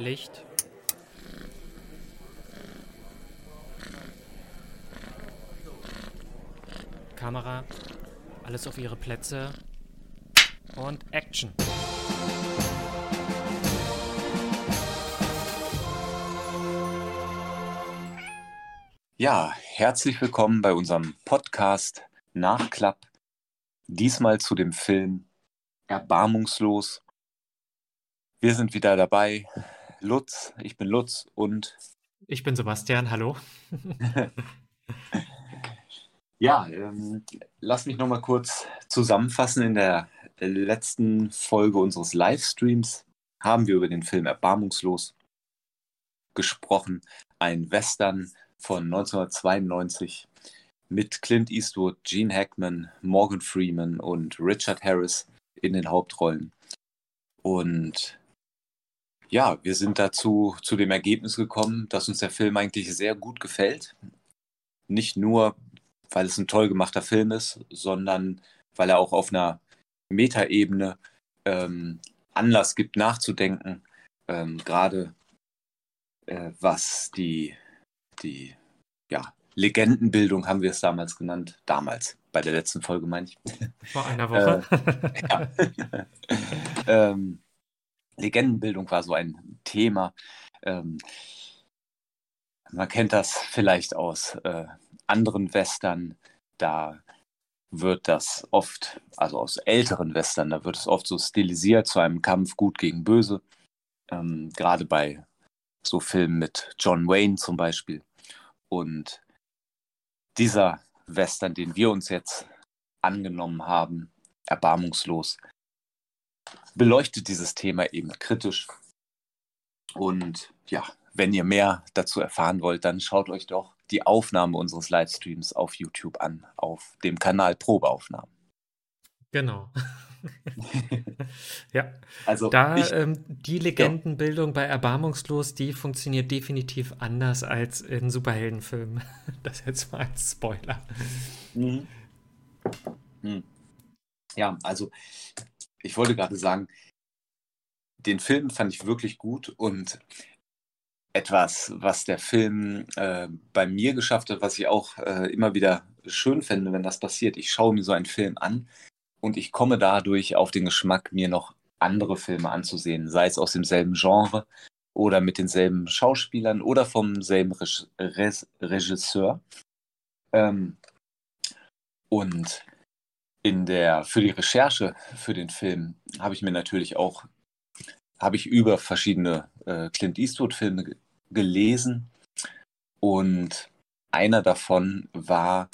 Licht. Kamera. Alles auf ihre Plätze. Und Action. Ja, herzlich willkommen bei unserem Podcast Nachklapp. Diesmal zu dem Film Erbarmungslos. Wir sind wieder dabei. Lutz, ich bin Lutz und Ich bin Sebastian, hallo. ja, ähm, lass mich nochmal kurz zusammenfassen. In der letzten Folge unseres Livestreams haben wir über den Film Erbarmungslos gesprochen. Ein Western von 1992 mit Clint Eastwood, Gene Hackman, Morgan Freeman und Richard Harris in den Hauptrollen. Und ja, wir sind dazu zu dem Ergebnis gekommen, dass uns der Film eigentlich sehr gut gefällt. Nicht nur, weil es ein toll gemachter Film ist, sondern weil er auch auf einer Metaebene ähm, Anlass gibt, nachzudenken. Ähm, Gerade äh, was die, die ja, Legendenbildung haben wir es damals genannt. Damals, bei der letzten Folge meine ich. Vor einer Woche. Äh, ja. ähm, Legendenbildung war so ein Thema. Ähm, man kennt das vielleicht aus äh, anderen Western. Da wird das oft, also aus älteren Western, da wird es oft so stilisiert zu einem Kampf gut gegen böse. Ähm, Gerade bei so Filmen mit John Wayne zum Beispiel. Und dieser Western, den wir uns jetzt angenommen haben, erbarmungslos, beleuchtet dieses Thema eben kritisch. Und ja, wenn ihr mehr dazu erfahren wollt, dann schaut euch doch die Aufnahme unseres Livestreams auf YouTube an, auf dem Kanal Probeaufnahmen. Genau. ja, also da ich, ähm, die Legendenbildung ja. bei Erbarmungslos, die funktioniert definitiv anders als in Superheldenfilmen. Das jetzt mal als Spoiler. Mhm. Mhm. Ja, also ich wollte gerade sagen, den Film fand ich wirklich gut und etwas, was der Film äh, bei mir geschafft hat, was ich auch äh, immer wieder schön finde, wenn das passiert. Ich schaue mir so einen Film an und ich komme dadurch auf den Geschmack, mir noch andere Filme anzusehen, sei es aus demselben Genre oder mit denselben Schauspielern oder vom selben Re Regisseur. Ähm, und in der, für die Recherche für den Film habe ich mir natürlich auch, habe ich über verschiedene äh, Clint Eastwood-Filme gelesen und einer davon war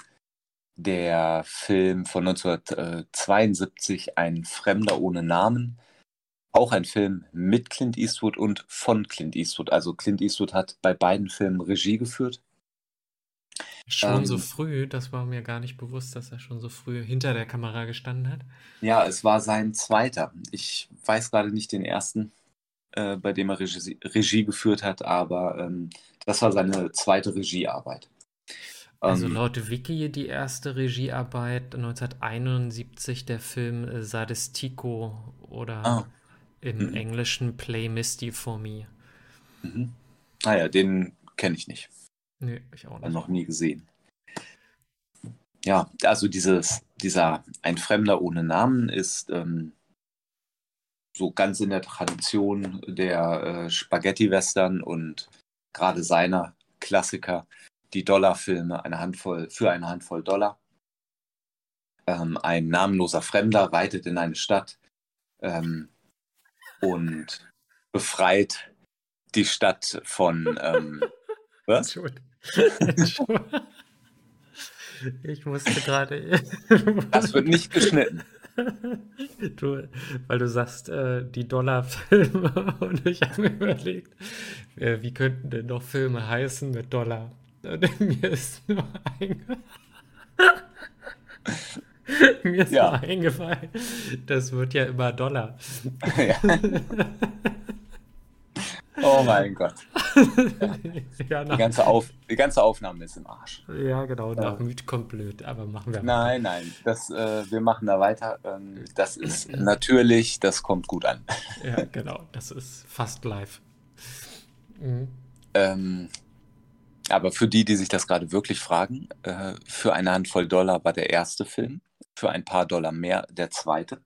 der Film von 1972, Ein Fremder ohne Namen. Auch ein Film mit Clint Eastwood und von Clint Eastwood. Also Clint Eastwood hat bei beiden Filmen Regie geführt Schon ähm, so früh, das war mir gar nicht bewusst, dass er schon so früh hinter der Kamera gestanden hat. Ja, es war sein zweiter. Ich weiß gerade nicht den ersten, äh, bei dem er Regie, Regie geführt hat, aber ähm, das war seine zweite Regiearbeit. Also ähm, laut Wiki die erste Regiearbeit 1971 der Film äh, Sadistico oder ah, im mhm. Englischen Play Misty for Me. Mhm. Naja, ah den kenne ich nicht. Nee, ich auch nicht. Noch nie gesehen. Ja, also dieses, dieser Ein Fremder ohne Namen ist ähm, so ganz in der Tradition der äh, Spaghetti-Western und gerade seiner Klassiker, die Dollarfilme, eine Handvoll, für eine Handvoll Dollar. Ähm, ein namenloser Fremder reitet in eine Stadt ähm, und befreit die Stadt von ähm, was? Ich musste gerade. Das wird nicht geschnitten. Du, weil du sagst, äh, die Dollarfilme und ich habe mir überlegt, äh, wie könnten denn noch Filme heißen mit Dollar? Und mir ist nur eingefallen. mir ist ja. nur eingefallen, das wird ja immer Dollar. Ja. Oh mein Gott. Ja, die, ganze Auf, die ganze Aufnahme ist im Arsch. Ja, genau. Nach. Müd kommt blöd, aber machen wir Nein, weiter. nein. Das, äh, wir machen da weiter. Ähm, das ist natürlich, das kommt gut an. Ja, genau. Das ist fast live. Mhm. Ähm, aber für die, die sich das gerade wirklich fragen, äh, für eine Handvoll Dollar war der erste Film, für ein paar Dollar mehr der zweite.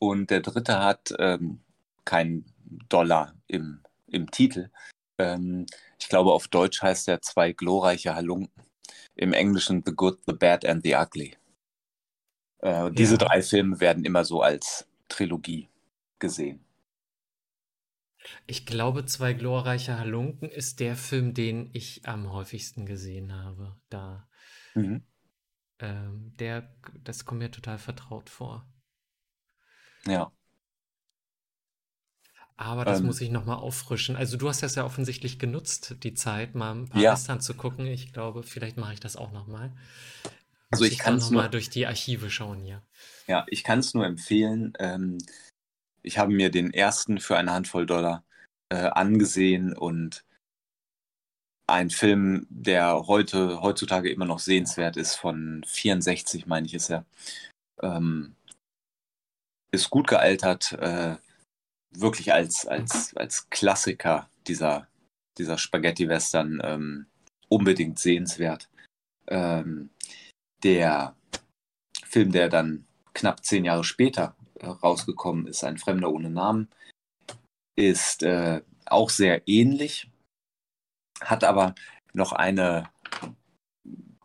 Und der dritte hat ähm, keinen Dollar im, im Titel. Ähm, ich glaube, auf Deutsch heißt er Zwei glorreiche Halunken. Im Englischen The Good, The Bad and The Ugly. Äh, diese ja. drei Filme werden immer so als Trilogie gesehen. Ich glaube, Zwei glorreiche Halunken ist der Film, den ich am häufigsten gesehen habe. Da. Mhm. Ähm, der, das kommt mir total vertraut vor. Ja. Aber das ähm, muss ich nochmal auffrischen. Also du hast das ja offensichtlich genutzt, die Zeit, mal ein paar ja. Western zu gucken. Ich glaube, vielleicht mache ich das auch nochmal. Also ich, ich kann es nur durch die Archive schauen, ja. Ja, ich kann es nur empfehlen. Ähm, ich habe mir den ersten für eine Handvoll Dollar äh, angesehen und ein Film, der heute heutzutage immer noch sehenswert ist, von 64, meine ich, ist er. Ähm, ist gut gealtert, äh, wirklich als, als, als Klassiker dieser, dieser Spaghetti-Western ähm, unbedingt sehenswert. Ähm, der Film, der dann knapp zehn Jahre später äh, rausgekommen ist, Ein Fremder ohne Namen, ist äh, auch sehr ähnlich, hat aber noch eine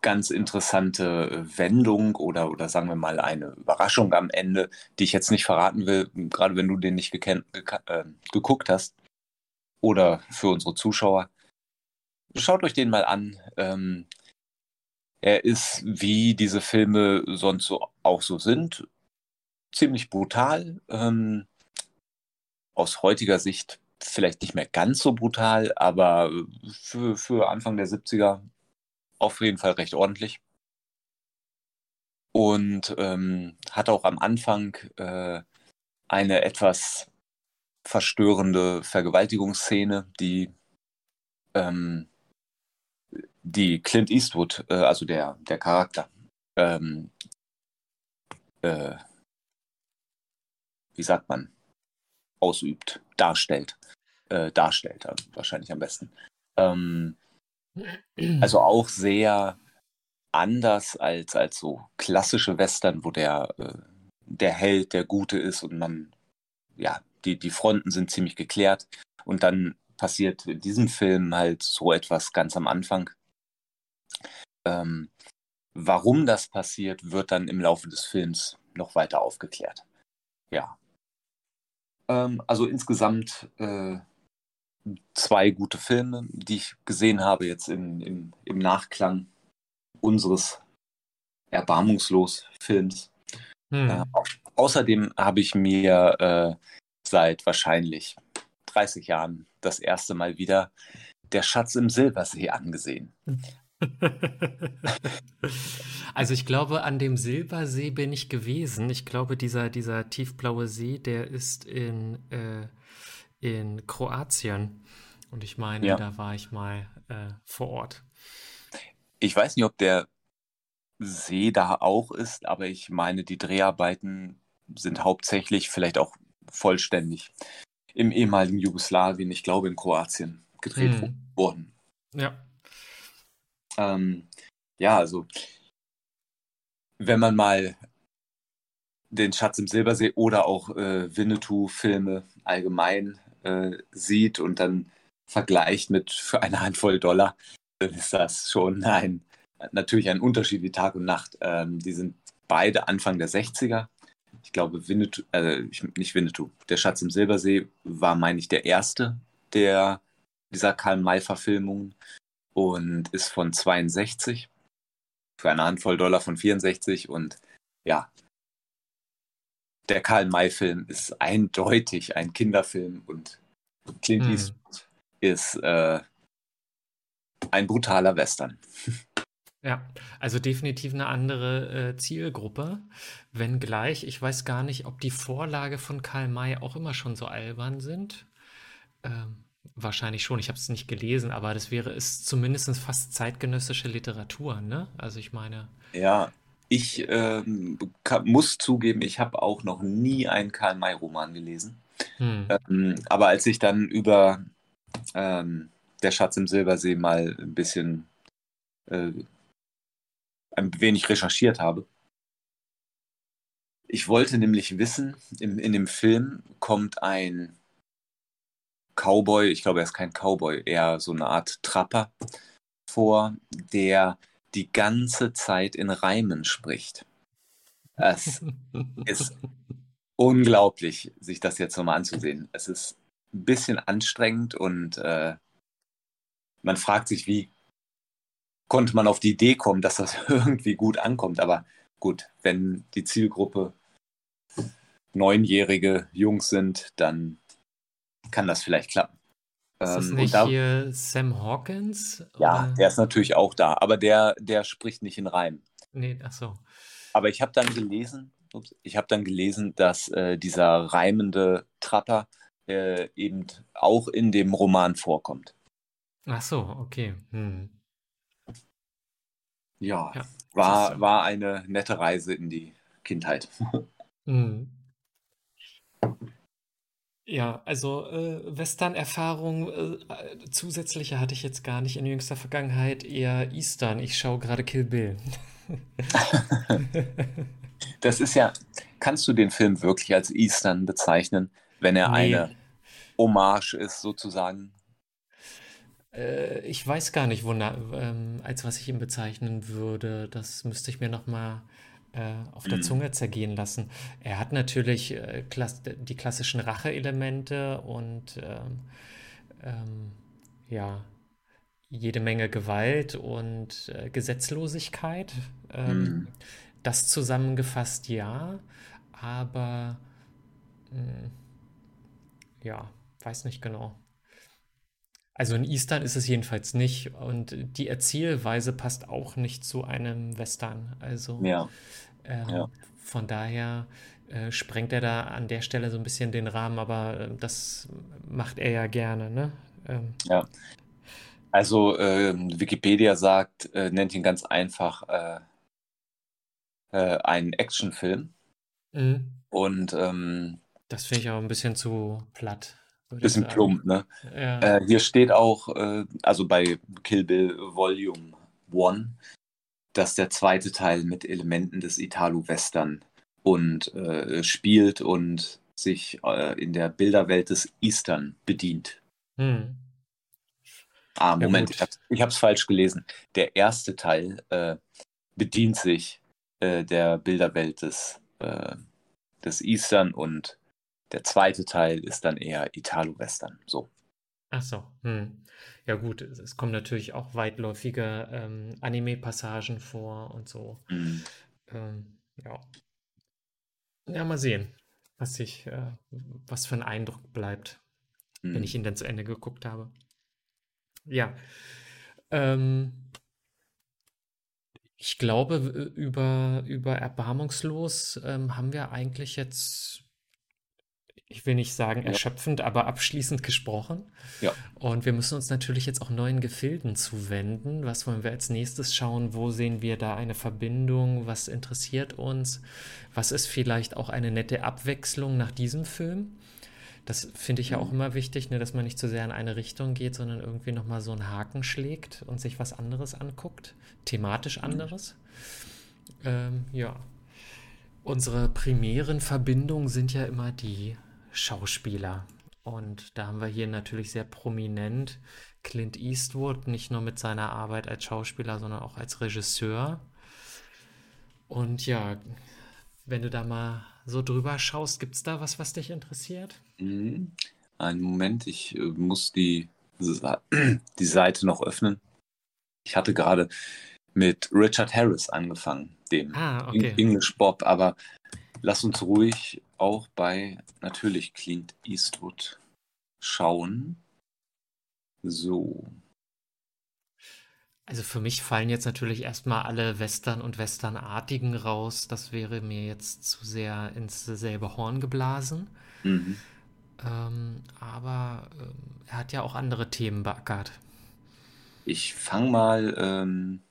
ganz interessante Wendung oder, oder sagen wir mal eine Überraschung am Ende, die ich jetzt nicht verraten will, gerade wenn du den nicht gekannt, äh, geguckt hast. Oder für unsere Zuschauer. Schaut euch den mal an. Ähm, er ist, wie diese Filme sonst so auch so sind, ziemlich brutal. Ähm, aus heutiger Sicht vielleicht nicht mehr ganz so brutal, aber für, für Anfang der 70er auf jeden Fall recht ordentlich. Und ähm, hat auch am Anfang äh, eine etwas verstörende Vergewaltigungsszene, die, ähm, die Clint Eastwood, äh, also der, der Charakter, ähm, äh, wie sagt man, ausübt, darstellt. Äh, darstellt, wahrscheinlich am besten. Ähm, also auch sehr anders als, als so klassische Western, wo der, äh, der Held der Gute ist und man, ja, die, die Fronten sind ziemlich geklärt. Und dann passiert in diesem Film halt so etwas ganz am Anfang. Ähm, warum das passiert, wird dann im Laufe des Films noch weiter aufgeklärt. Ja. Ähm, also insgesamt äh, zwei gute Filme, die ich gesehen habe jetzt im, im, im Nachklang unseres erbarmungslos Films. Hm. Äh, außerdem habe ich mir äh, seit wahrscheinlich 30 Jahren das erste Mal wieder Der Schatz im Silbersee angesehen. Also ich glaube, an dem Silbersee bin ich gewesen. Ich glaube, dieser, dieser tiefblaue See, der ist in, äh, in Kroatien. Und ich meine, ja. da war ich mal äh, vor Ort. Ich weiß nicht, ob der See da auch ist, aber ich meine, die Dreharbeiten sind hauptsächlich, vielleicht auch vollständig, im ehemaligen Jugoslawien, ich glaube in Kroatien, gedreht hm. worden. Ja. Ähm, ja, also wenn man mal den Schatz im Silbersee oder auch äh, Winnetou-Filme allgemein äh, sieht und dann vergleicht mit für eine Handvoll Dollar, dann ist das schon ein, natürlich ein Unterschied wie Tag und Nacht. Ähm, die sind beide Anfang der 60er. Ich glaube, Winnetou, äh, nicht Winnetou, der Schatz im Silbersee war, meine ich, der erste der, dieser Karl-May-Verfilmungen und ist von 62 für eine Handvoll Dollar von 64 und ja, der Karl-May-Film ist eindeutig ein Kinderfilm und Clint hm. Eastwood ist äh, ein brutaler Western. Ja, also definitiv eine andere äh, Zielgruppe. Wenngleich, ich weiß gar nicht, ob die Vorlage von Karl May auch immer schon so albern sind. Ähm, wahrscheinlich schon, ich habe es nicht gelesen, aber das wäre es zumindest fast zeitgenössische Literatur, ne? Also ich meine. Ja, ich ähm, kann, muss zugeben, ich habe auch noch nie einen Karl May-Roman gelesen. Hm. Ähm, aber als ich dann über ähm, Der Schatz im Silbersee mal ein bisschen äh, ein wenig recherchiert habe. Ich wollte nämlich wissen, in, in dem Film kommt ein Cowboy, ich glaube, er ist kein Cowboy, eher so eine Art Trapper vor, der die ganze Zeit in Reimen spricht. Es ist unglaublich, sich das jetzt nochmal anzusehen. Es ist ein bisschen anstrengend und äh, man fragt sich, wie konnte man auf die Idee kommen, dass das irgendwie gut ankommt. Aber gut, wenn die Zielgruppe neunjährige Jungs sind, dann kann das vielleicht klappen. Ist das Ähm, nicht da, hier Sam Hawkins? ja, Oder? der ist natürlich auch da, aber der, der spricht nicht in Reimen. Nee, ach so. Aber ich habe dann gelesen, ups, ich habe dann gelesen, dass äh, dieser reimende Trapper äh, eben auch in dem Roman vorkommt. Ach so, okay. Hm. Ja, Ja, war, war eine nette Reise in die Kindheit. Hm. Ja, also äh, Western-Erfahrung äh, zusätzliche hatte ich jetzt gar nicht in jüngster Vergangenheit, eher Eastern. Ich schaue gerade Kill Bill. Das ist ja, kannst du den Film wirklich als Eastern bezeichnen, wenn er Nee, eine Hommage ist, sozusagen? äh, ich weiß gar nicht, wonach, ähm, als was ich ihn bezeichnen würde. Das müsste ich mir noch mal auf der Hm. Zunge zergehen lassen. Er hat natürlich äh, klass die klassischen Rache-Elemente und ähm, ähm, ja, jede Menge Gewalt und äh, Gesetzlosigkeit. Ähm, Hm. das zusammengefasst ja, aber mh, ja, weiß nicht genau. Also in Eastern ist es jedenfalls nicht und die Erzählweise passt auch nicht zu einem Western. Also Ja, ja. ähm, von daher äh, sprengt er da an der Stelle so ein bisschen den Rahmen, aber äh, das macht er ja gerne, ne? Ähm, Ja, also ähm, Wikipedia sagt, äh, nennt ihn ganz einfach äh, äh, einen Actionfilm mhm. und ähm, Das finde ich auch ein bisschen zu platt, bisschen plump, ne? Ja. Äh, hier steht auch, also bei Kill Bill Volume 1, dass der zweite Teil mit Elementen des Italo-Western und äh, spielt und sich äh, in der Bilderwelt des Eastern bedient. Hm. Ah, Ja Moment, ich hab's, ich hab's falsch gelesen. Der erste Teil äh, bedient sich äh, der Bilderwelt des, äh, des Eastern und der zweite Teil ist dann eher Italo-Western. So. Ach so. Hm. Ja gut, es, es kommen natürlich auch weitläufige ähm, Anime-Passagen vor und so. Mhm. Ähm, ja. Ja, mal sehen, was ich, äh, was für ein Eindruck bleibt, wenn Mhm. ich ihn dann zu Ende geguckt habe. Ja. Ähm, ich glaube, über, über Erbarmungslos ähm, haben wir eigentlich jetzt, ich will nicht sagen Ja. erschöpfend, aber abschließend gesprochen. Ja. Und wir müssen uns natürlich jetzt auch neuen Gefilden zuwenden. Was wollen wir als nächstes schauen? Wo sehen wir da eine Verbindung? Was interessiert uns? Was ist vielleicht auch eine nette Abwechslung nach diesem Film? Das finde ich ja auch Mhm. immer wichtig, ne, dass man nicht zu sehr in eine Richtung geht, sondern irgendwie nochmal so einen Haken schlägt und sich was anderes anguckt, thematisch Mhm. anderes. Ähm, ja. Unsere primären Verbindungen sind ja immer die Schauspieler. Und da haben wir hier natürlich sehr prominent Clint Eastwood, nicht nur mit seiner Arbeit als Schauspieler, sondern auch als Regisseur. Und ja, wenn du da mal so drüber schaust, gibt es da was, was dich interessiert? Mhm. Einen Moment, ich äh, muss die, die Seite noch öffnen. Ich hatte gerade mit Richard Harris angefangen, dem Ah, okay. English Bob, aber lass uns ruhig auch bei natürlich Clint Eastwood schauen. So. Also für mich fallen jetzt natürlich erstmal alle Western und Westernartigen raus. Das wäre mir jetzt zu sehr ins selbe Horn geblasen. Mhm. Ähm, aber ähm, er hat ja auch andere Themen beackert. Ich fange mal ähm,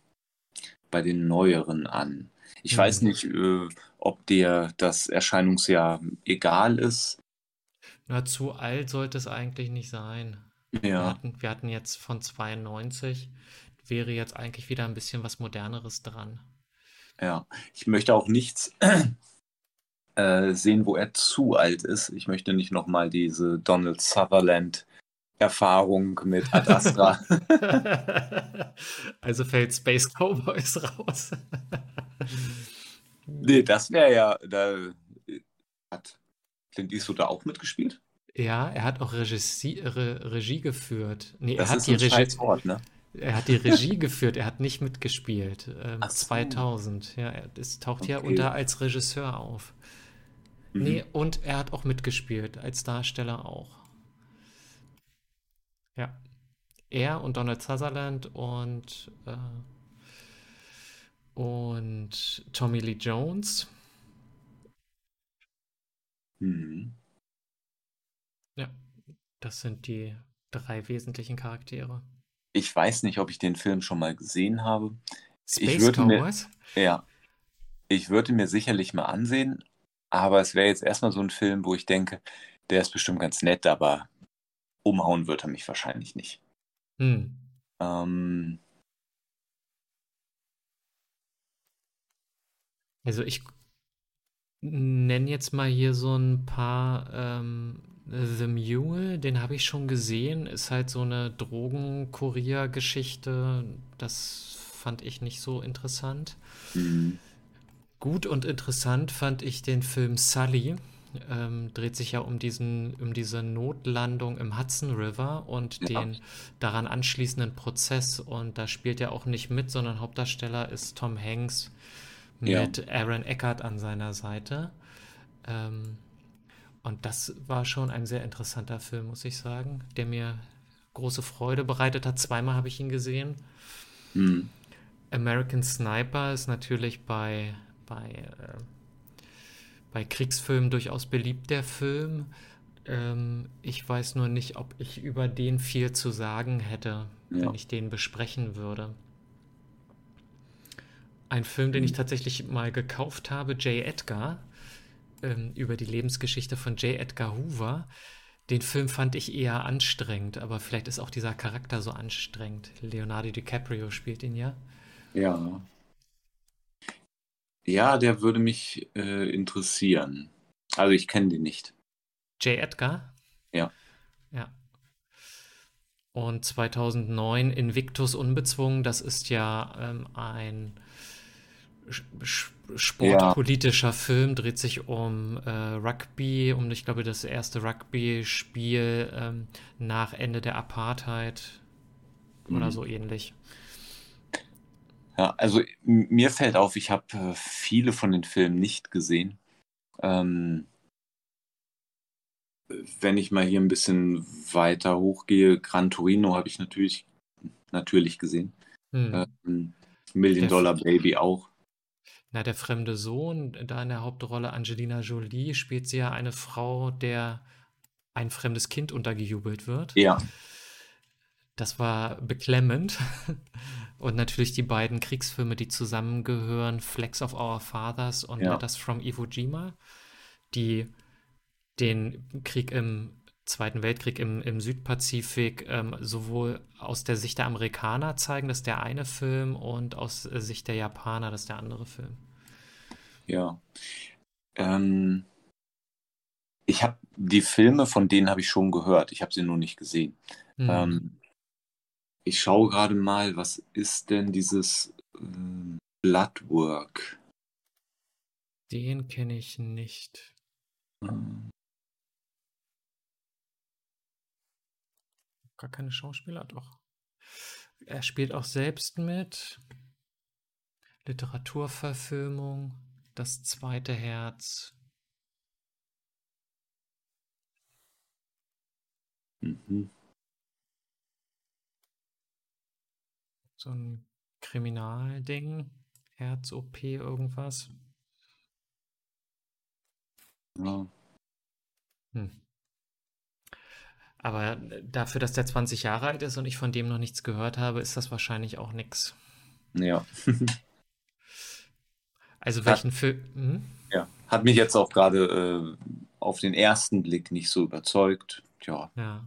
bei den neueren an. Ich weiß Hm. nicht, äh, ob dir das Erscheinungsjahr egal ist. Na, zu alt sollte es eigentlich nicht sein. Wir Ja, hatten, wir hatten jetzt von 92, wäre jetzt eigentlich wieder ein bisschen was Moderneres dran. ja. Ich möchte auch nichts äh, sehen, wo er zu alt ist. Ich möchte nicht nochmal diese Donald Sutherland-Erfahrung mit Ad Astra. Also fällt Space Cowboys raus. nee, das wäre ja, da hat Clint Eastwood da auch mitgespielt. Ja, er hat auch Regie, Re, Regie geführt. Nee, er Das hat ist die Regie, Wort, ne? er hat die Regie geführt, er hat nicht mitgespielt. Ähm, Ach so. 2000. Ja, er es taucht ja Okay. unter als Regisseur auf. Mhm. Nee, und er hat auch mitgespielt, als Darsteller auch. Ja. Er und Donald Sutherland und, äh, und Tommy Lee Jones. Mhm. Ja, das sind die drei wesentlichen Charaktere. Ich weiß nicht, ob ich den Film schon mal gesehen habe. Space würde mir-? Ja, ich würde mir sicherlich mal ansehen, aber es wäre jetzt erstmal so ein Film, wo ich denke, der ist bestimmt ganz nett, aber umhauen wird er mich wahrscheinlich nicht. Hm. Ähm, Also ich nenne jetzt mal hier so ein paar ähm, The Mule, den habe ich schon gesehen, ist halt so eine Drogenkurier-Geschichte. Das fand ich nicht so interessant. mh, Gut und interessant fand ich den Film Sully. Ähm, dreht sich ja um diesen, um diese Notlandung im Hudson River und Ja. den daran anschließenden Prozess. Und da spielt er auch nicht mit, sondern Hauptdarsteller ist Tom Hanks Ja. mit Aaron Eckhart an seiner Seite. Ähm, und das war schon ein sehr interessanter Film, muss ich sagen, der mir große Freude bereitet hat. Zweimal habe ich ihn gesehen. mh, American Sniper ist natürlich bei, bei, äh, bei Kriegsfilmen durchaus beliebt, der Film. Ähm, ich weiß nur nicht, ob ich über den viel zu sagen hätte, Ja. wenn ich den besprechen würde. Ein Film, den ich Mhm. tatsächlich mal gekauft habe, J. Edgar, ähm, über die Lebensgeschichte von J. Edgar Hoover. Den Film fand ich eher anstrengend, aber vielleicht ist auch dieser Charakter so anstrengend. Leonardo DiCaprio spielt ihn ja. ja. Ja, der würde mich äh, interessieren. Also ich kenne den nicht. J. Edgar? Ja. Ja. Und 2009 Invictus Unbezwungen, das ist ja ähm, ein sch- sch- sportpolitischer Film, dreht sich um äh, Rugby, um, ich glaube, das erste Rugby-Spiel ähm, nach Ende der Apartheid oder Mhm. so ähnlich. Ja, also mir fällt auf, ich habe äh, viele von den Filmen nicht gesehen. Ähm, wenn ich mal hier ein bisschen weiter hochgehe, Gran Torino habe ich natürlich, natürlich gesehen. Hm. Ähm, Million Dollar Baby auch. Na, der fremde Sohn, da in der Hauptrolle Angelina Jolie, spielt sie ja eine Frau, der ein fremdes Kind untergejubelt wird. Ja, Das war beklemmend. Und natürlich die beiden Kriegsfilme, die zusammengehören, Flex of Our Fathers und Ja. Letters from Iwo Jima, die den Krieg im Zweiten Weltkrieg im, im Südpazifik ähm, sowohl aus der Sicht der Amerikaner zeigen, das ist der eine Film, und aus äh, Sicht der Japaner, das ist der andere Film. ja. Ähm, ich habe die Filme, von denen habe ich schon gehört. Ich habe sie nur nicht gesehen. Hm. Ähm, ich schaue gerade mal, was ist denn dieses ähm, Bloodwork? Den kenne ich nicht. Ähm, Gar keine Schauspieler, doch. Er spielt auch selbst mit. Literaturverfilmung, Das zweite Herz. mhm. So ein Kriminalding. Herz-OP, irgendwas. Ja. Hm. Aber dafür, dass der 20 Jahre alt ist und ich von dem noch nichts gehört habe, ist das wahrscheinlich auch nix. Ja. Also welchen Film? Hm? ja. Hat mich jetzt auch gerade äh, auf den ersten Blick nicht so überzeugt. Ja, Ja.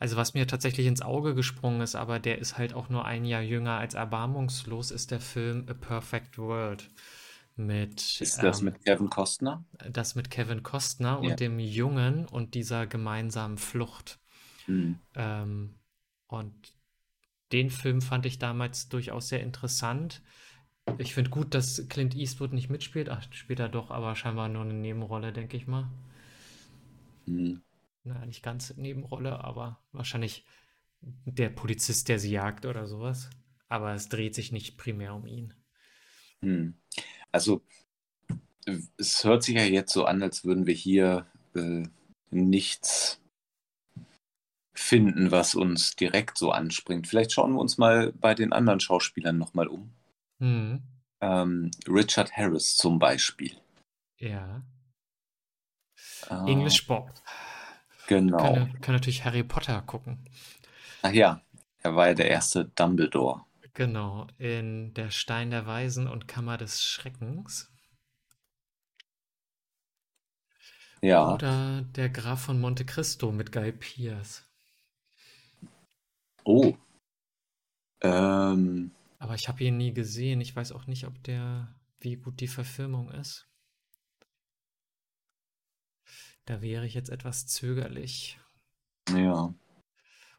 Also was mir tatsächlich ins Auge gesprungen ist, aber der ist halt auch nur ein Jahr jünger als Erbarmungslos, ist der Film A Perfect World mit Ist das ähm, mit Kevin Costner? das mit Kevin Costner Ja. und dem Jungen und dieser gemeinsamen Flucht. Hm. Ähm, und den Film fand ich damals durchaus sehr interessant. Ich finde gut, dass Clint Eastwood nicht mitspielt. Ach, später doch, aber scheinbar nur eine Nebenrolle, denke ich mal. Hm. Na, nicht ganz Nebenrolle, aber wahrscheinlich der Polizist, der sie jagt oder sowas. Aber es dreht sich nicht primär um ihn. Hm. Also, es hört sich ja jetzt so an, als würden wir hier äh, nichts finden, was uns direkt so anspringt. Vielleicht schauen wir uns mal bei den anderen Schauspielern nochmal um. Hm, Ähm, Richard Harris zum Beispiel. ja. Äh, English Bob. Genau. Kann, kann natürlich Harry Potter gucken. Ach ja, er war ja der erste Dumbledore. Genau, in Der Stein der Weisen und Kammer des Schreckens. Ja, Oder Der Graf von Monte Cristo mit Guy Pearce. oh. Ähm, Aber ich habe ihn nie gesehen. Ich weiß auch nicht, ob der, wie gut die Verfilmung ist. Da wäre ich jetzt etwas zögerlich. ja.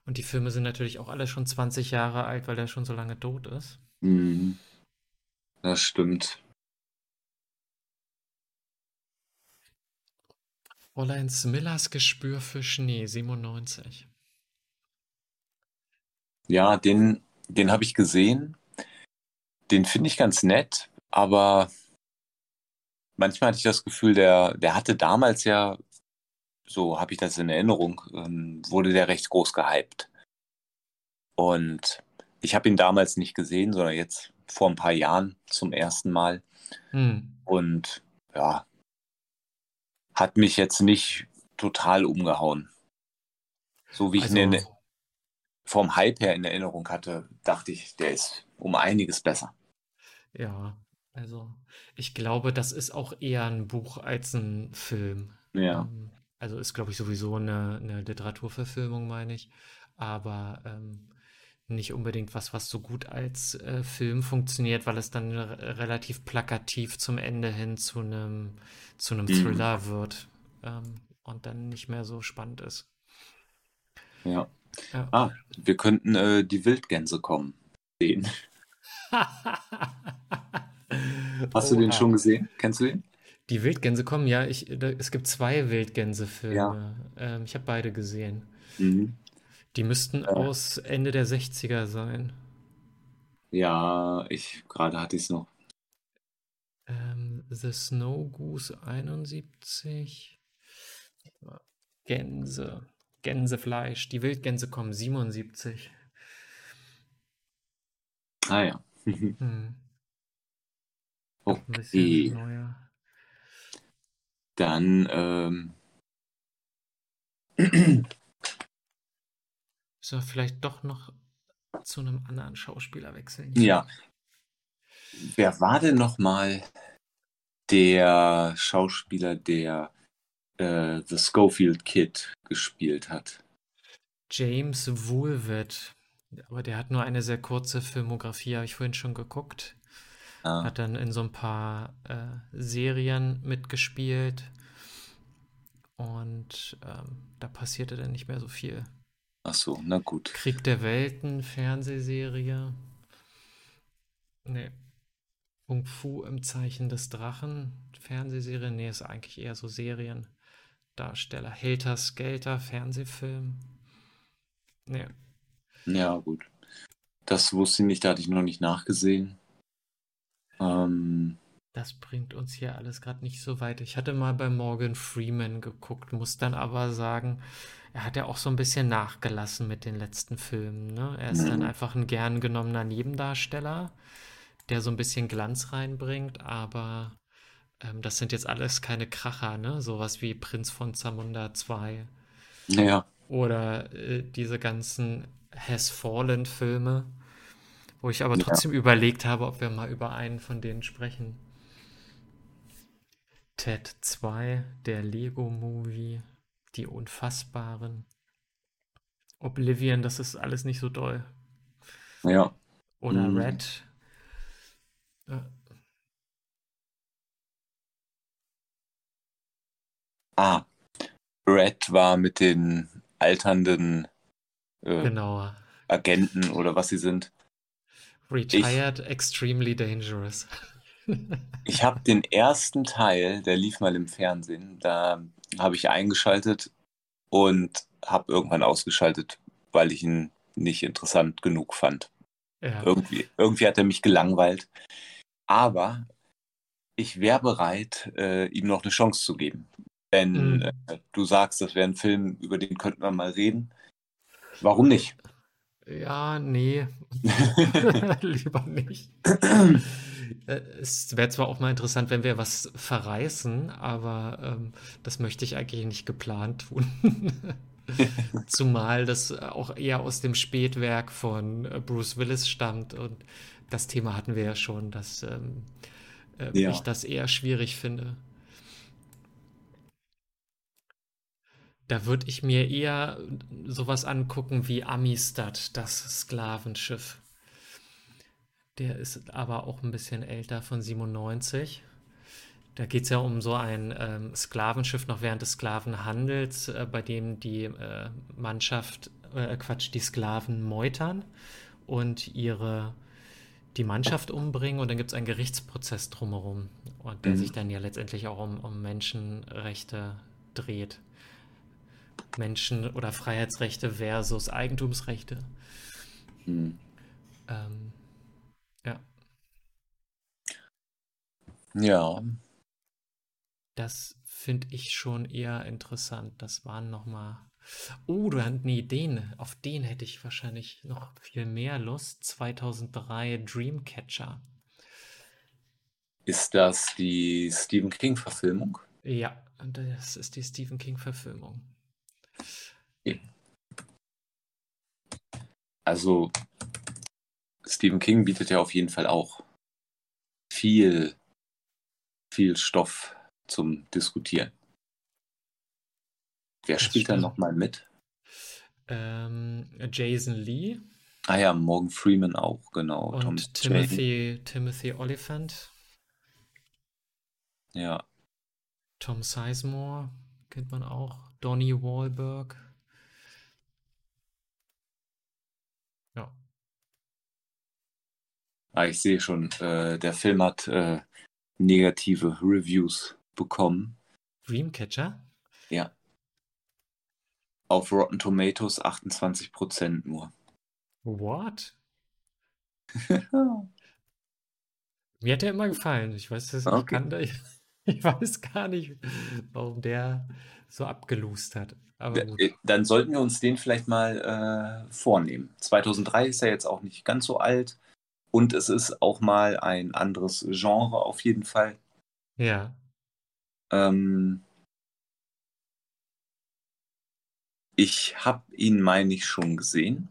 Und die Filme sind natürlich auch alle schon 20 Jahre alt, weil der schon so lange tot ist. Mhm. Das stimmt. Fräulein Smillers Gespür für Schnee, 97. Ja, den, den habe ich gesehen. Den finde ich ganz nett, aber manchmal hatte ich das Gefühl, der, der hatte damals ja, so habe ich das in Erinnerung, ähm, wurde der recht groß gehypt. Und ich habe ihn damals nicht gesehen, sondern jetzt vor ein paar Jahren zum ersten Mal. Hm. Und ja, hat mich jetzt nicht total umgehauen. So wie ich Also, ihn in, vom Hype her in Erinnerung hatte, dachte ich, der ist um einiges besser. ja, also ich glaube, das ist auch eher ein Buch als ein Film. Ja. Ähm, also ist, glaube ich, sowieso eine, eine Literaturverfilmung, meine ich. Aber ähm, nicht unbedingt was, was so gut als äh, Film funktioniert, weil es dann re relativ plakativ zum Ende hin zu einem zu einem Mhm. Thriller wird ähm, und dann nicht mehr so spannend ist. Ja. Ja. Ah, wir könnten äh, die Wildgänse kommen sehen. Hast du den schon gesehen? Kennst du den? Die Wildgänse kommen, ja, ich, da, es gibt zwei Wildgänse-Filme. Ähm, ich habe beide gesehen. Mhm. Die müssten Äh. aus Ende der 60er sein. Ja, ich gerade hatte ich es noch. Ähm, The Snow Goose 71. Gänse. Gänsefleisch. Die Wildgänse kommen 77. Ah ja. Hm. Ein bisschen Okay. Dann ähm, Müssen wir vielleicht doch noch zu einem anderen Schauspieler wechseln? Ja. Wer war denn nochmal der Schauspieler, der äh, The Schofield Kid gespielt hat? James Woolward. Aber der hat nur eine sehr kurze Filmografie, habe ich vorhin schon geguckt. Ah, Hat dann in so ein paar äh, Serien mitgespielt. Und ähm, da passierte dann nicht mehr so viel. ach so, na gut. Krieg der Welten, Fernsehserie. Nee. Kung Fu im Zeichen des Drachen, Fernsehserie. Nee, ist eigentlich eher so Seriendarsteller. Helter Skelter, Fernsehfilm. Nee. Ja, gut. Das wusste ich nicht, da hatte ich noch nicht nachgesehen. Ähm, Das bringt uns hier alles gerade nicht so weit. Ich hatte mal bei Morgan Freeman geguckt, muss dann aber sagen, er hat ja auch so ein bisschen nachgelassen mit den letzten Filmen. Ne? Er ist dann Mhm. einfach ein gern genommener Nebendarsteller, der so ein bisschen Glanz reinbringt, aber ähm, das sind jetzt alles keine Kracher, ne? Sowas wie Prinz von Zamunda 2 ja, oder äh, diese ganzen Has Fallen Filme, wo ich aber Ja. trotzdem überlegt habe, ob wir mal über einen von denen sprechen. Ted 2, der Lego Movie, die Unfassbaren. Oblivion, das ist alles nicht so doll. Ja. Oder Mhm. Red. Äh, Ah, Red war mit den alternden äh, Genau. Agenten oder was sie sind. Retired, extremely dangerous. Ich habe den ersten Teil, der lief mal im Fernsehen, da habe ich eingeschaltet und habe irgendwann ausgeschaltet, weil ich ihn nicht interessant genug fand. Ja. Irgendwie, irgendwie hat er mich gelangweilt. Aber ich wäre bereit, äh, ihm noch eine Chance zu geben. Wenn Mhm. äh, du sagst, das wäre ein Film, über den könnten wir mal reden. Warum nicht? Ja, nee. Lieber nicht. Äh, Es wäre zwar auch mal interessant, wenn wir was verreißen, aber ähm, das möchte ich eigentlich nicht geplant tun. Zumal das auch eher aus dem Spätwerk von äh, Bruce Willis stammt und das Thema hatten wir ja schon, dass ähm, äh, Ja. ich das eher schwierig finde. Da würde ich mir eher sowas angucken wie Amistad, das Sklavenschiff. Der ist aber auch ein bisschen älter, von 97. Da geht es ja um so ein ähm, Sklavenschiff noch während des Sklavenhandels, äh, bei dem die äh, Mannschaft, äh, Quatsch, die Sklaven meutern und ihre die Mannschaft umbringen und dann gibt es einen Gerichtsprozess drumherum und der Mhm. sich dann ja letztendlich auch um, um Menschenrechte dreht. Menschen- oder Freiheitsrechte versus Eigentumsrechte. Hm. Ähm, ja, Ja, das finde ich schon eher interessant. Das waren nochmal. Oh, du hast nee, den, auf den hätte ich wahrscheinlich noch viel mehr Lust. 2003 Dreamcatcher. ist das die Stephen King-Verfilmung? Ja, das ist die Stephen King-Verfilmung. Also, Stephen King bietet ja auf jeden Fall auch viel, viel Stoff zum Diskutieren. Wer Das spielt da nochmal mit? Ähm, Jason Lee Ah ja, Morgan Freeman auch, genau. und Jane. Timothy, Timothy Oliphant. Ja, Tom Sizemore kennt man auch. Donnie Wahlberg. Ah, ich sehe schon, äh, der Film hat äh, negative Reviews bekommen. Dreamcatcher? Ja. Auf Rotten Tomatoes 28% nur. What? Mir hat der immer gefallen. Ich weiß das. Okay. Kann, ich, ich weiß gar nicht, warum der so abgelust hat. Aber gut. Äh, Dann sollten wir uns den vielleicht mal äh, vornehmen. 2003 ist er jetzt auch nicht ganz so alt und es ist auch mal ein anderes Genre auf jeden Fall. Ja. Ähm, ich habe ihn, meine ich, schon gesehen,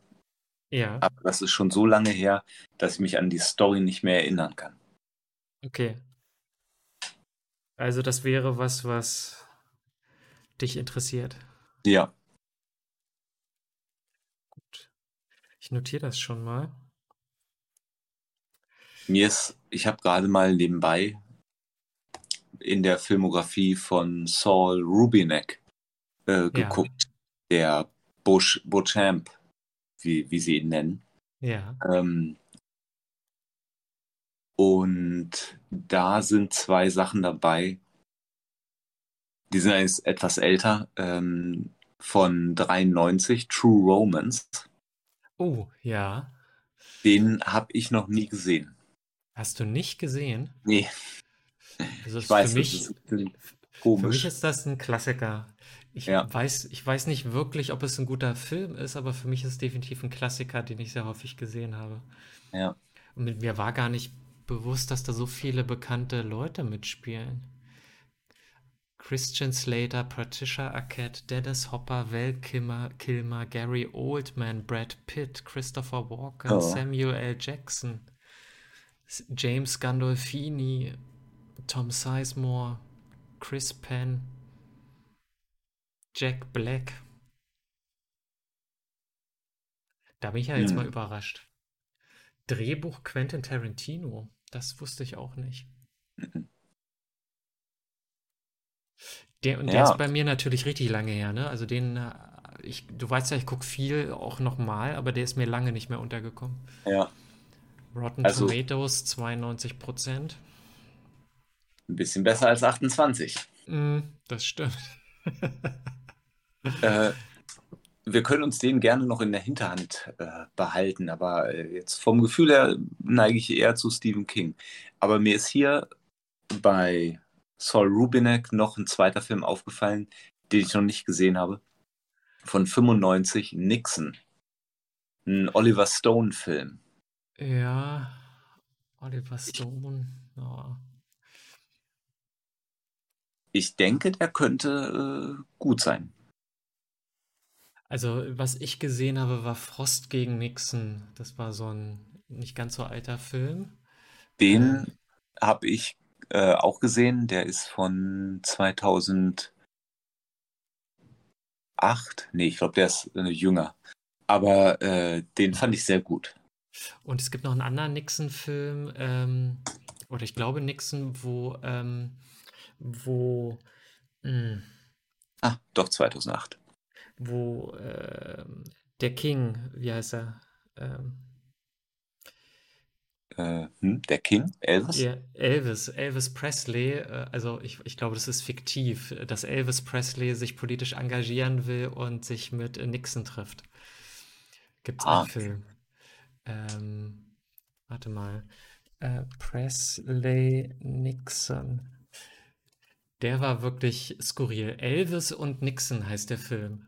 Ja. aber das ist schon so lange her, dass ich mich an die Story nicht mehr erinnern kann. Okay. Also das wäre was, was dich interessiert. Ja, Gut. Ich notiere das schon mal. Mir ist, ich habe gerade mal nebenbei in der Filmografie von Saul Rubinek äh, geguckt, der Bush, Beauchamp, wie, wie sie ihn nennen. Ja. Ähm, und da sind zwei Sachen dabei, die sind jetzt etwas älter, ähm, von 93, True Romance. Oh, ja. Den habe ich noch nie gesehen. Hast du nicht gesehen? Nee, Also ich weiß, für das mich, bisschen für mich komisch. ist das ein Klassiker. Ich Ja. weiß, ich weiß nicht wirklich, ob es ein guter Film ist, aber für mich ist es definitiv ein Klassiker, den ich sehr häufig gesehen habe. Ja. Und mir war gar nicht bewusst, dass da so viele bekannte Leute mitspielen. Christian Slater, Patricia Arquette, Dennis Hopper, Val Kilmer, Kilmer, Gary Oldman, Brad Pitt, Christopher Walken, Oh. Samuel L. Jackson, James Gandolfini, Tom Sizemore, Chris Penn, Jack Black. Da bin ich ja jetzt mal überrascht. Drehbuch Quentin Tarantino. Das wusste ich auch nicht. Der, und der Ja, ist bei mir natürlich richtig lange her, ne? Also den, äh, ich, du weißt ja, ich gucke viel auch nochmal, aber der ist mir lange nicht mehr untergekommen. ja. Rotten Also Tomatoes 92 Prozent. ein bisschen besser als 28. Mm, das stimmt. Äh, wir können uns den gerne noch in der Hinterhand äh, behalten, aber äh, jetzt vom Gefühl her neige ich eher zu Stephen King. Aber mir ist hier bei Saul Rubinek noch ein zweiter Film aufgefallen, den ich noch nicht gesehen habe. Von 95, Nixon. Ein Oliver Stone-Film. Ja, Oliver Stone. Ja. Ich denke, der könnte äh, gut sein. Also, was ich gesehen habe, war Frost gegen Nixon. Das war so ein nicht ganz so alter Film. Ähm, Den habe ich äh, auch gesehen. Der ist von 2008. Nee, ich glaube, der ist äh, jünger. Aber äh, den fand ich sehr gut. Und es gibt noch einen anderen Nixon-Film, ähm, oder ich glaube Nixon, wo, ähm, wo, mh, Ah, doch 2008. wo ähm, der King, wie heißt er? Ähm, Äh, hm, der King, Elvis? Ja, Elvis, Elvis Presley, äh, also ich, ich glaube, das ist fiktiv, dass Elvis Presley sich politisch engagieren will und sich mit äh, Nixon trifft. Gibt es Ah, einen Film. Ähm, warte mal. Äh, Presley Nixon. Der war wirklich skurril. Elvis und Nixon heißt der Film.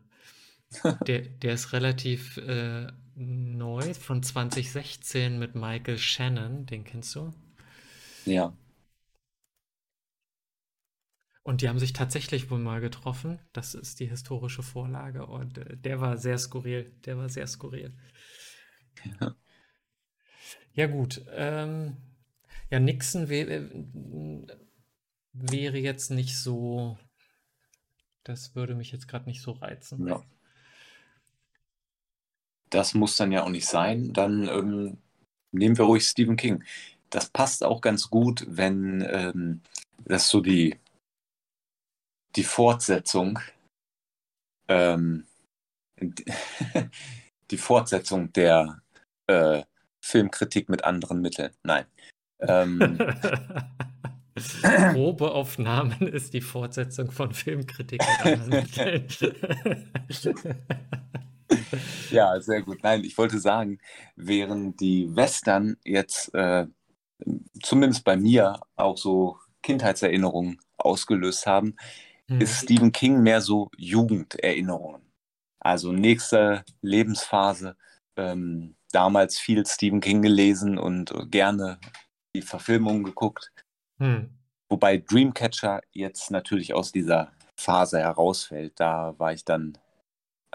Der, der ist relativ äh, neu, von 2016 mit Michael Shannon, den kennst du? ja. Und die haben sich tatsächlich wohl mal getroffen. Das ist die historische Vorlage. Und äh, der war sehr skurril. Der war sehr skurril. Ja, gut. Ähm, ja, Nixon wä äh, wäre jetzt nicht so. Das würde mich jetzt gerade nicht so reizen. Ja. Das muss dann ja auch nicht sein. Dann ähm, nehmen wir ruhig Stephen King. Das passt auch ganz gut, wenn ähm, das so die, die Fortsetzung, ähm, die Fortsetzung der äh, Filmkritik mit anderen Mitteln. Nein. Ähm, Probeaufnahmen ist die Fortsetzung von Filmkritik mit anderen Mitteln. ja, sehr gut. Nein, ich wollte sagen, während die Western jetzt äh, zumindest bei mir auch so Kindheitserinnerungen ausgelöst haben, Hm. ist Stephen King mehr so Jugenderinnerungen. Also nächste Lebensphase. Ähm, damals viel Stephen King gelesen und gerne die Verfilmung geguckt. Hm. Wobei Dreamcatcher jetzt natürlich aus dieser Phase herausfällt. Da war ich dann,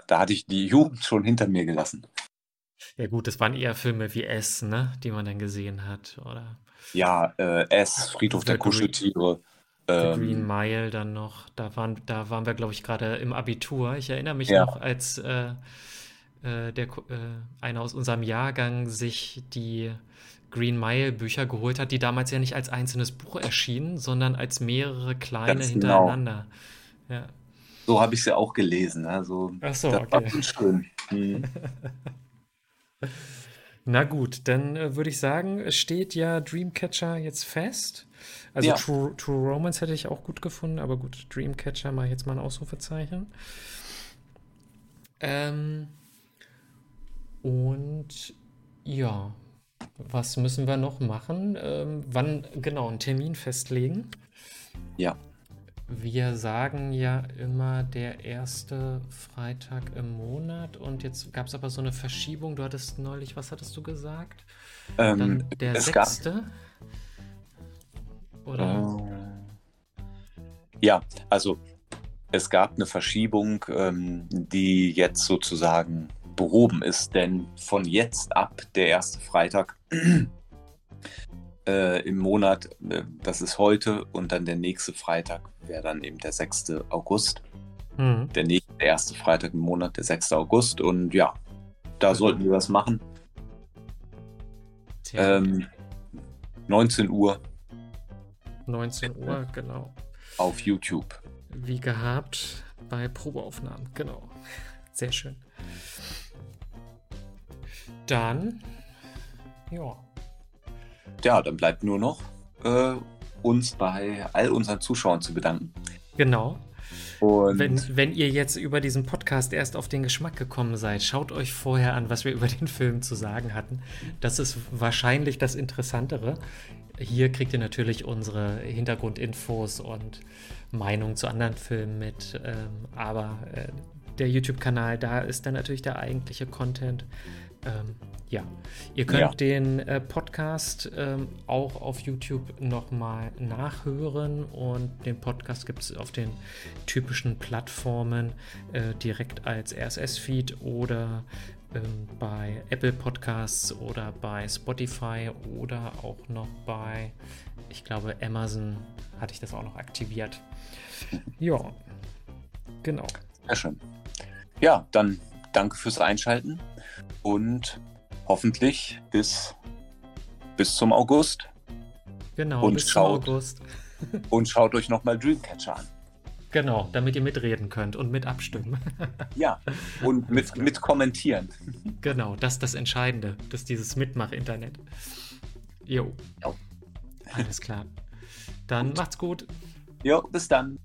da hatte ich die Jugend schon hinter mir gelassen. Ja gut, das waren eher Filme wie S, ne, die man dann gesehen hat, oder Ja, äh, S, Friedhof der Kuscheltiere. The Green Ähm, Mile dann noch. Da waren, da waren wir, glaube ich, gerade im Abitur. Ich erinnere mich ja, noch, als äh, äh, der, äh, einer aus unserem Jahrgang sich die Green Mile Bücher geholt hat, die damals ja nicht als einzelnes Buch erschienen, sondern als mehrere kleine ganz genau. hintereinander. Ja. So habe ich sie auch gelesen. Also, Ach so, das war okay. schon schön. Hm. Na gut, dann äh, würde ich sagen, es steht ja Dreamcatcher jetzt fest. Also Ja, True, True Romance hätte ich auch gut gefunden, aber gut, Dreamcatcher mache ich jetzt mal ein Ausrufezeichen. Ähm, und ja, was müssen wir noch machen? Ähm, wann genau einen Termin festlegen? ja. Wir sagen ja immer der erste Freitag im Monat und jetzt gab es aber so eine Verschiebung. Du hattest neulich, was hattest du gesagt? Ähm, Dann der es gab. sechste oder? Äh, ja, also es gab eine Verschiebung, ähm, die jetzt sozusagen behoben ist, denn von jetzt ab der erste Freitag äh, im Monat, äh, das ist heute, und dann der nächste Freitag wäre dann eben der 6. August. Hm. Der nächste, der erste Freitag im Monat, der 6. August. Und ja, Da sollten wir was machen. Ähm, 19 Uhr. 19 Uhr, genau. Auf YouTube. Wie gehabt bei Probeaufnahmen, genau. Sehr schön. Dann, ja. Ja, dann bleibt nur noch, äh, uns bei all unseren Zuschauern zu bedanken. Genau. Und wenn, wenn ihr jetzt über diesen Podcast erst auf den Geschmack gekommen seid, schaut euch vorher an, was wir über den Film zu sagen hatten. Das ist wahrscheinlich das Interessantere. Hier kriegt ihr natürlich unsere Hintergrundinfos und Meinungen zu anderen Filmen mit. Ähm, aber äh, der YouTube-Kanal, da ist dann natürlich der eigentliche Content. Ähm, ja, ihr könnt ja. den äh, Podcast ähm, auch auf YouTube nochmal nachhören und den Podcast gibt es auf den typischen Plattformen äh, direkt als RSS-Feed oder ähm, bei Apple Podcasts oder bei Spotify oder auch noch bei, ich glaube, Amazon hatte ich das auch noch aktiviert. Ja, genau. Sehr schön. Ja, dann danke fürs Einschalten und hoffentlich bis, bis zum August. Genau, und bis schaut, zum August. und schaut euch nochmal Dreamcatcher an. Genau, damit ihr mitreden könnt und mit abstimmen. Ja, und mit, mit kommentieren. Genau, das ist das Entscheidende, das ist dieses Mitmach-Internet. Jo. jo. Alles klar. Dann gut. macht's gut. Jo, bis dann.